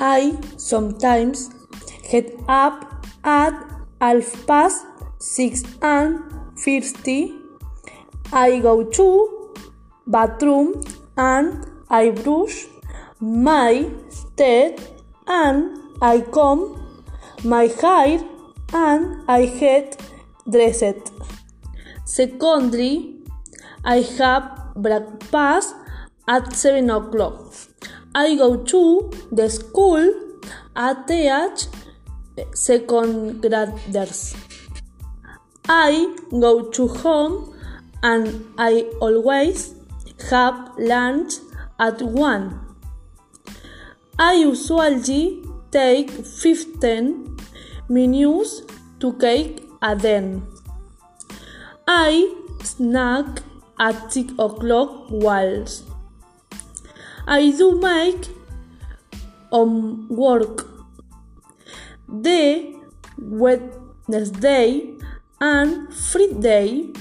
I sometimes get up at half past six and fifty. I go to bathroom and I brush my teeth and I comb my hair and I get dressed. Secondly, I have breakfast at 7 o'clock. I go to the school at teach second graders. I go to home and I always have lunch at 1. I usually take 15 minutes to cake a then. I snack at 6 o'clock whilst I do make homework. The Wednesday and Friday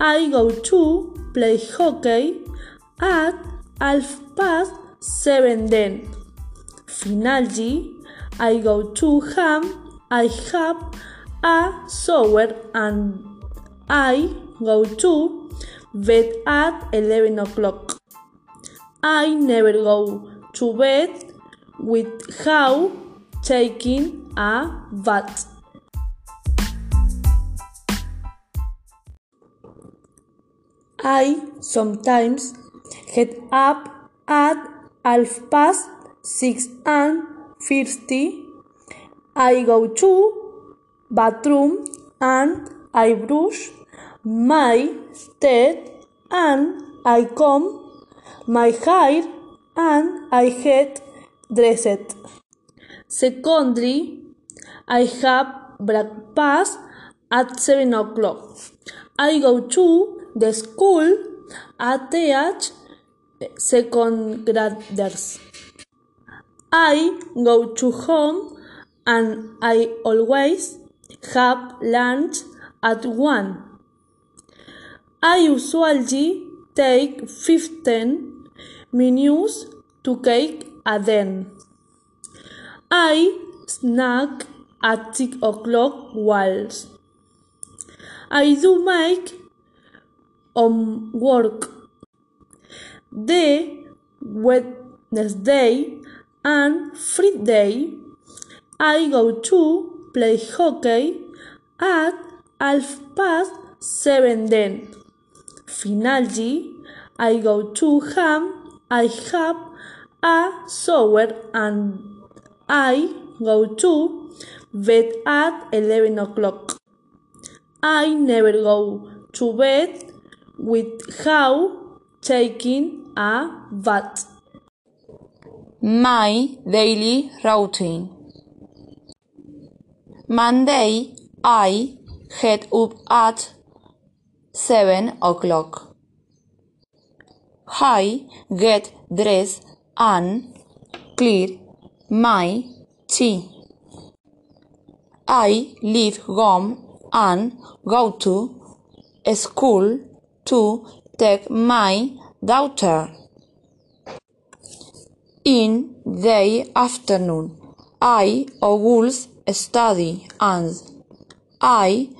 I go to play hockey at half past seven then. Finally, I go to ham. I have a shower and I go to bed at 11 o'clock. I never go to bed without taking a bath. I sometimes get up at half past six and fifty. I go to bathroom and I brush my teeth and I comb my hair and I get dressed. Secondly, I have breakfast at 7 o'clock. I go to the school at teach second graders. I go to home and I always have lunch at 1. I usually take 15 minutes to cake a den. I snack at 6 o'clock whilst I do make homework. The Wednesday and Friday I go to play hockey at half past seven then. Finally, I go to ham. I have a shower and I go to bed at 11 o'clock. I never go to bed without taking a bath. My daily routine. Monday, I get up at 7 o'clock. I get dressed and clear my tea. I leave home and go to school to take my daughter. In the afternoon, I always study and I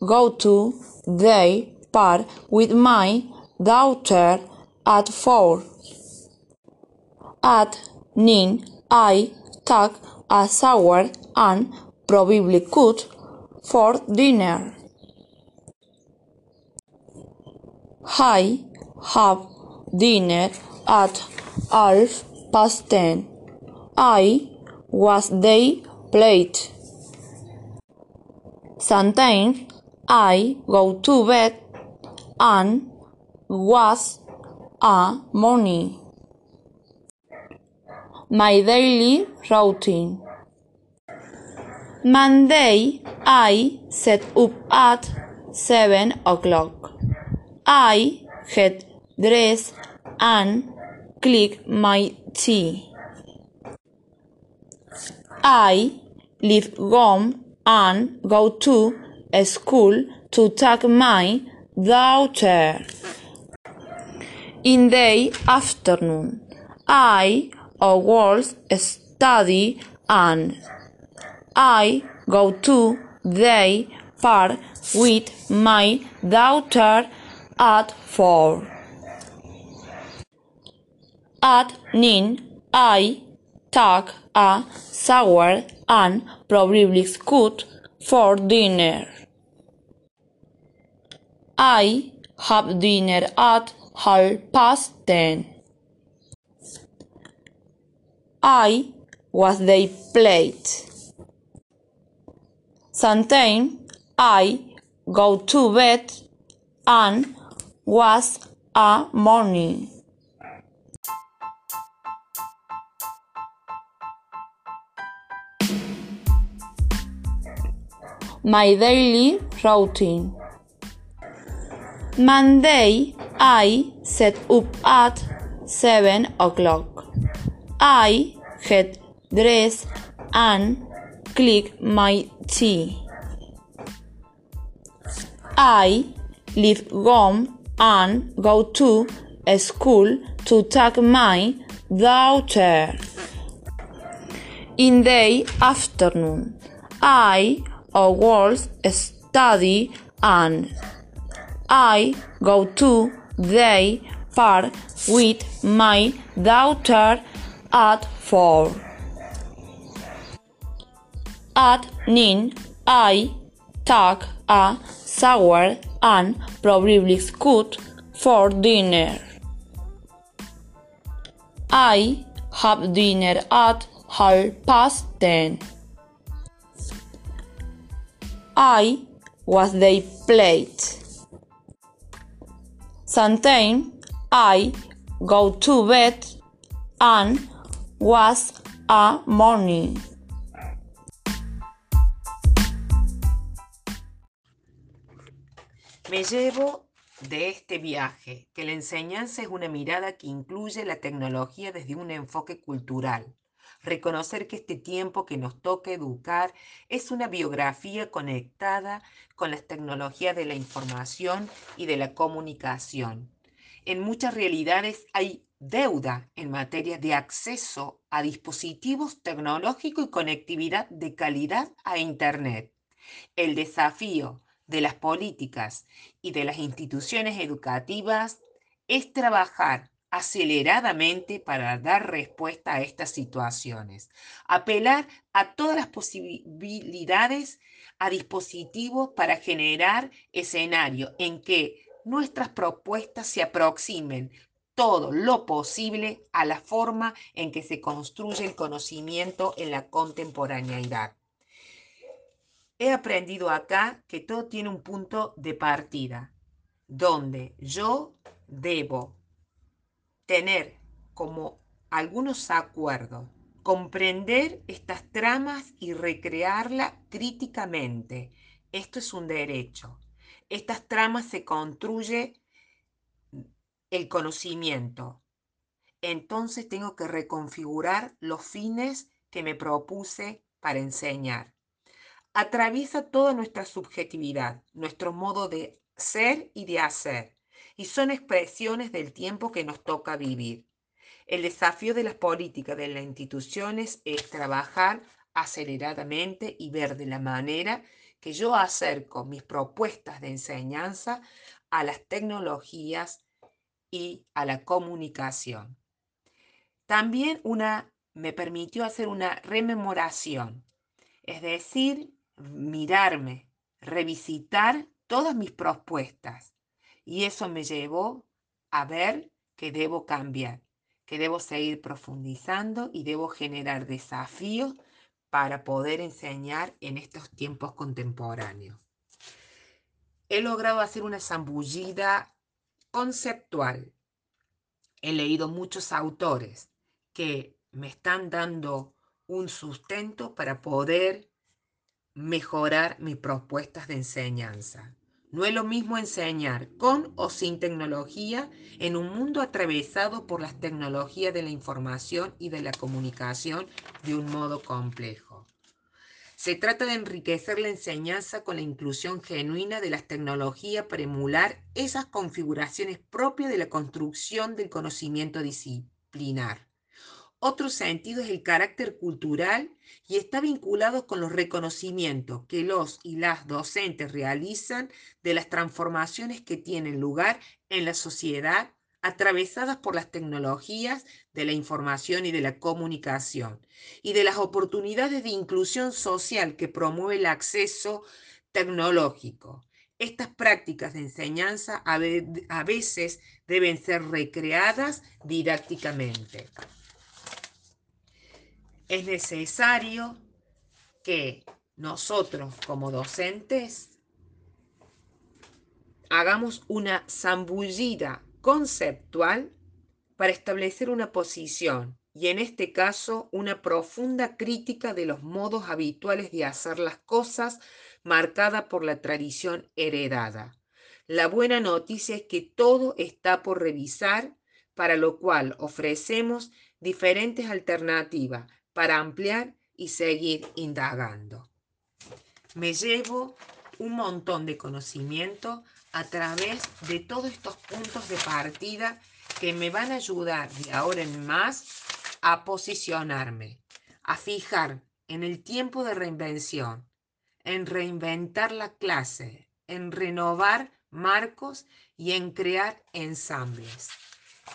go to the with my daughter at four. At nine, I take a shower and probably cook for dinner. I have dinner at half past ten. I wash the plate. Sometimes I go to bed and was a morning. My daily routine. Monday, I set up at 7 o'clock. I get dressed and click my tea. I leave home and go to school to take my daughter. In the afternoon, I always study and I go to the park with my daughter at four. At noon, I take a shower and probably cook for dinner. I have dinner at half past ten. I was the plate. Sometimes I go to bed and was a morning. My daily routine. Monday, I set up at 7 o'clock. I get dressed and click my tea. I leave home and go to school to take my daughter. In the afternoon, I always study and I go to the park with my daughter at four. At nine, I take a shower and probably cook for dinner. I have dinner at half past ten. I was the plate. Sometimes I go to bed and was a morning. Me llevo de este viaje que la enseñanza es una mirada que incluye la tecnología desde un enfoque cultural. Reconocer que este tiempo que nos toca educar es una biografía conectada con las tecnologías de la información y de la comunicación. En muchas realidades hay deuda en materia de acceso a dispositivos tecnológicos y conectividad de calidad a Internet. El desafío de las políticas y de las instituciones educativas es trabajar aceleradamente para dar respuesta a estas situaciones, apelar a todas las posibilidades a dispositivos para generar escenario en que nuestras propuestas se aproximen todo lo posible a la forma en que se construye el conocimiento en la contemporaneidad. He aprendido acá que todo tiene un punto de partida, donde yo debo tener como algunos acuerdos, comprender estas tramas y recrearla críticamente. Esto es un derecho. Estas tramas se construye el conocimiento. Entonces tengo que reconfigurar los fines que me propuse para enseñar. Atraviesa toda nuestra subjetividad, nuestro modo de ser y de hacer, y son expresiones del tiempo que nos toca vivir. El desafío de las políticas de las instituciones es trabajar aceleradamente y ver de la manera que yo acerco mis propuestas de enseñanza a las tecnologías y a la comunicación. También una, me permitió hacer una rememoración, es decir, mirarme, revisitar todas mis propuestas. Y eso me llevó a ver que debo cambiar, que debo seguir profundizando y debo generar desafíos para poder enseñar en estos tiempos contemporáneos. He logrado hacer una zambullida conceptual. He leído muchos autores que me están dando un sustento para poder mejorar mis propuestas de enseñanza. No es lo mismo enseñar con o sin tecnología en un mundo atravesado por las tecnologías de la información y de la comunicación de un modo complejo. Se trata de enriquecer la enseñanza con la inclusión genuina de las tecnologías para emular esas configuraciones propias de la construcción del conocimiento disciplinar. Otro sentido es el carácter cultural y está vinculado con los reconocimientos que los y las docentes realizan de las transformaciones que tienen lugar en la sociedad atravesadas por las tecnologías de la información y de la comunicación y de las oportunidades de inclusión social que promueve el acceso tecnológico. Estas prácticas de enseñanza a veces deben ser recreadas didácticamente es necesario que nosotros como docentes hagamos una zambullida conceptual para establecer una posición y en este caso una profunda crítica de los modos habituales de hacer las cosas marcada por la tradición heredada. La buena noticia es que todo está por revisar, para lo cual ofrecemos diferentes alternativas para ampliar y seguir indagando. Me llevo un montón de conocimiento a través de todos estos puntos de partida que me van a ayudar de ahora en más a posicionarme, a fijar en el tiempo de reinvención, en reinventar la clase, en renovar marcos y en crear ensambles.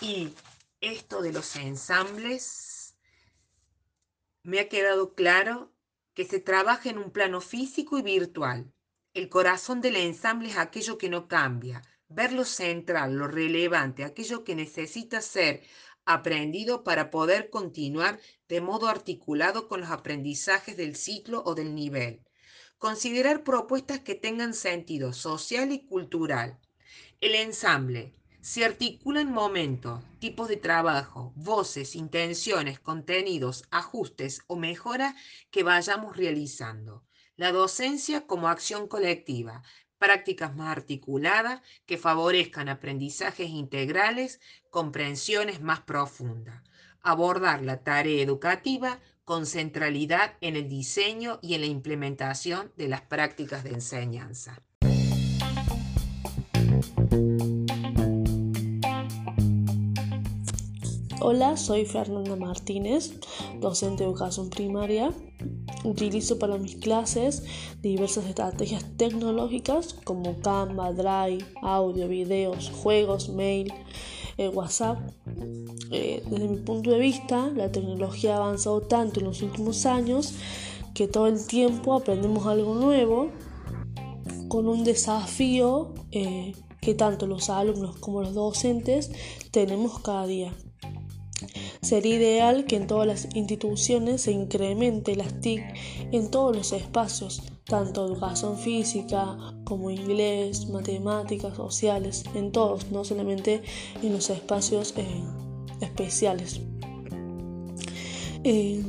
Y esto de los ensambles me ha quedado claro que se trabaja en un plano físico y virtual. El corazón del ensamble es aquello que no cambia, ver lo central, lo relevante, aquello que necesita ser aprendido para poder continuar de modo articulado con los aprendizajes del ciclo o del nivel. Considerar propuestas que tengan sentido social y cultural. El ensamble se articulan momentos, tipos de trabajo, voces, intenciones, contenidos, ajustes o mejoras que vayamos realizando. La docencia como acción colectiva, prácticas más articuladas que favorezcan aprendizajes integrales, comprensiones más profundas. Abordar la tarea educativa con centralidad en el diseño y en la implementación de las prácticas de enseñanza. Hola, soy Fernanda Martínez, docente de educación primaria. Utilizo para mis clases diversas estrategias tecnológicas como Canva, Drive, audio, videos, juegos, mail, eh, WhatsApp. Eh, desde mi punto de vista, la tecnología ha avanzado tanto en los últimos años que todo el tiempo aprendemos algo nuevo con un desafío eh, que tanto los alumnos como los docentes tenemos cada día. Sería ideal que en todas las instituciones se incremente las TIC en todos los espacios, tanto educación física como inglés, matemáticas, sociales, en todos, no solamente en los espacios eh, especiales. Eh,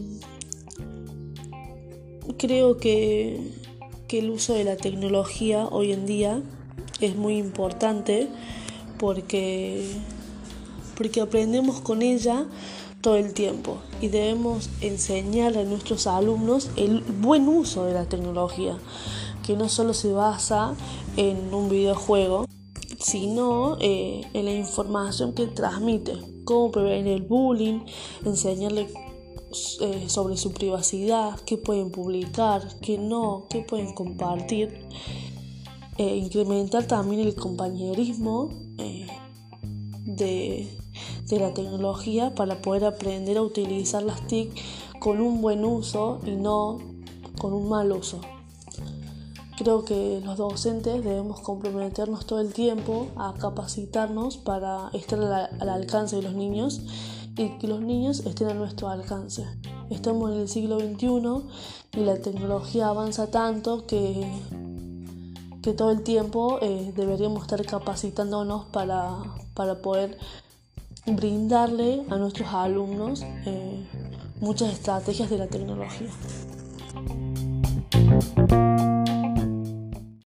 creo que, que el uso de la tecnología hoy en día es muy importante porque, porque aprendemos con ella todo el tiempo y debemos enseñar a nuestros alumnos el buen uso de la tecnología, que no solo se basa en un videojuego, sino eh, en la información que transmite, cómo prevenir el bullying, enseñarle eh, sobre su privacidad, qué pueden publicar, qué no, qué pueden compartir, eh, incrementar también el compañerismo de de la tecnología para poder aprender a utilizar las TIC con un buen uso y no con un mal uso. Creo que los docentes debemos comprometernos todo el tiempo a capacitarnos para estar al, alcance de los niños y que los niños estén a nuestro alcance. Estamos en el siglo XXI y la tecnología avanza tanto que, que todo el tiempo eh, deberíamos estar capacitándonos para, para poder brindarle a nuestros alumnos eh, muchas estrategias de la tecnología.